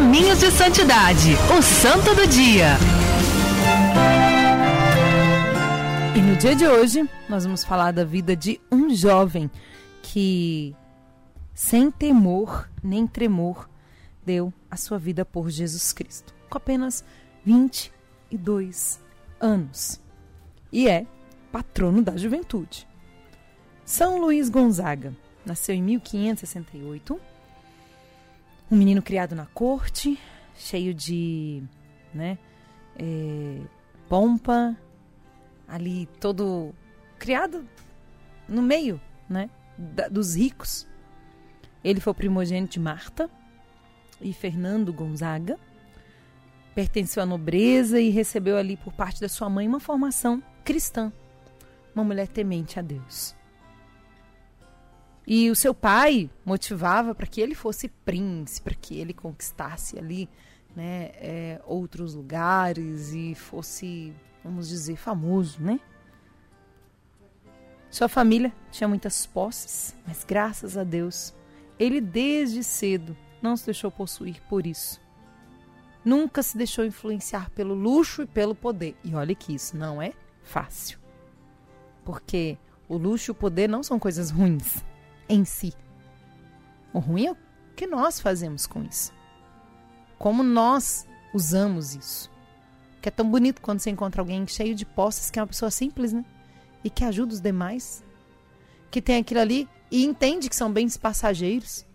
Caminhos de Santidade, o Santo do Dia. E no dia de hoje, nós vamos falar da vida de um jovem que, sem temor nem tremor, deu a sua vida por Jesus Cristo, com apenas 22 anos. E é patrono da juventude. São Luís Gonzaga nasceu em 1568. Um menino criado na corte, cheio de né, é, pompa, ali todo criado no meio né, da, dos ricos. Ele foi o primogênito de Marta e Fernando Gonzaga. Pertenceu à nobreza e recebeu ali por parte da sua mãe uma formação cristã, uma mulher temente a Deus. E o seu pai motivava para que ele fosse príncipe, para que ele conquistasse ali né, é, outros lugares e fosse, vamos dizer, famoso, né? Sua família tinha muitas posses, mas graças a Deus, ele desde cedo não se deixou possuir por isso. Nunca se deixou influenciar pelo luxo e pelo poder. E olha que isso não é fácil. Porque o luxo e o poder não são coisas ruins em si. O ruim é o que nós fazemos com isso. Como nós usamos isso. Que é tão bonito quando você encontra alguém cheio de posses, que é uma pessoa simples, né? E que ajuda os demais. Que tem aquilo ali e entende que são bens passageiros.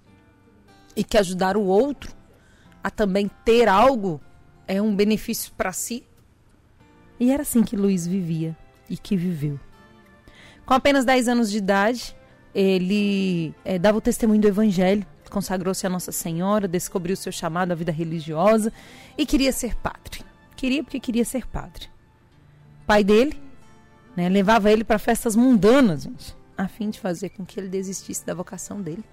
E que ajudar o outro a também ter algo é um benefício para si. E era assim que Luiz vivia e que viveu. Com apenas 10 anos de idade, ele é, dava o testemunho do Evangelho, consagrou-se a Nossa Senhora, descobriu seu chamado à vida religiosa e queria ser padre. Queria porque queria ser padre. O pai dele né, levava ele para festas mundanas, gente, a fim de fazer com que ele desistisse da vocação dele.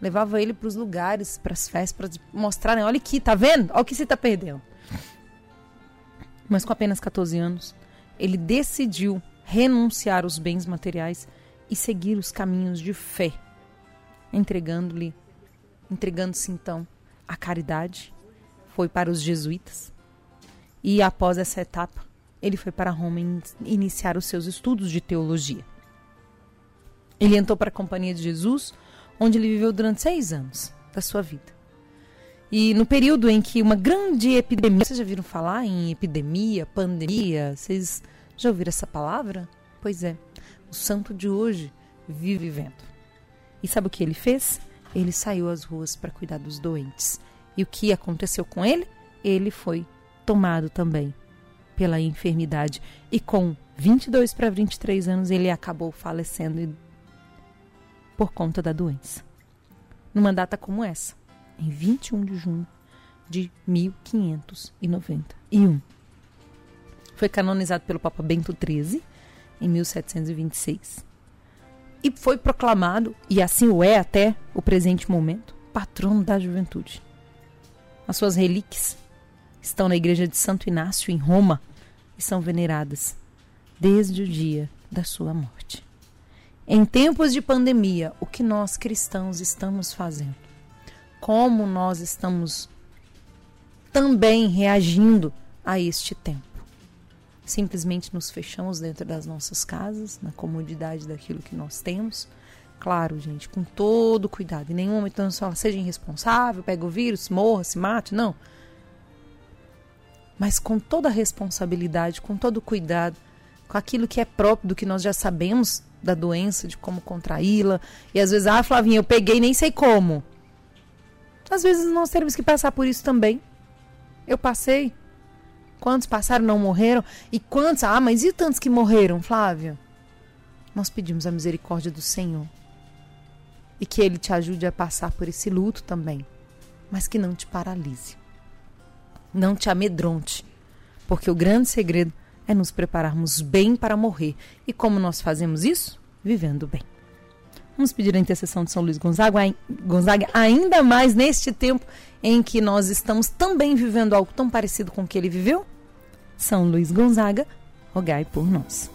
Levava ele para os lugares, para as festas, para mostrarem: olha aqui, tá vendo? Olha o que você está perdendo. Mas com apenas 14 anos, ele decidiu renunciar aos bens materiais e seguir os caminhos de fé, entregando-lhe, entregando-se então à caridade, foi para os jesuítas. E após essa etapa, ele foi para Roma iniciar os seus estudos de teologia. Ele entrou para a Companhia de Jesus, onde ele viveu durante seis anos da sua vida. E no período em que uma grande epidemia. Vocês já viram falar em epidemia, pandemia? Vocês já ouviram essa palavra? Pois é o santo de hoje vive. E sabe o que ele fez? Ele saiu às ruas para cuidar dos doentes. E o que aconteceu com ele? Ele foi tomado também pela enfermidade. E com 22 para 23 anos, ele acabou falecendo por conta da doença. Numa data como essa, em 21 de junho de 1591. Foi canonizado pelo Papa Bento XIII em 1726. E foi proclamado, e assim o é até o presente momento, patrono da juventude. As suas relíquias estão na igreja de Santo Inácio, em Roma, e são veneradas desde o dia da sua morte. Em tempos de pandemia, o que nós cristãos estamos fazendo? Como nós estamos também reagindo a este tempo? Simplesmente nos fechamos dentro das nossas casas, na comodidade daquilo que nós temos. Claro, gente, com todo cuidado. Em nenhum momento nós fala, seja irresponsável, pega o vírus, morra, se mate. Não. Mas com toda a responsabilidade, com todo o cuidado, com aquilo que é próprio do que nós já sabemos da doença, de como contraí-la. E às vezes, ah, Flavinha, eu peguei nem sei como. Às vezes nós temos que passar por isso também. Eu passei, Quantos passaram não morreram? E quantos? Ah, mas e tantos que morreram, Flávia? Nós pedimos a misericórdia do Senhor. E que Ele te ajude a passar por esse luto também. Mas que não te paralise. Não te amedronte. Porque o grande segredo é nos prepararmos bem para morrer. E como nós fazemos isso? Vivendo bem. Vamos pedir a intercessão de São Luís Gonzaga, Gonzaga ainda mais neste tempo em que nós estamos também vivendo algo tão parecido com o que ele viveu? São Luís Gonzaga, rogai por nós.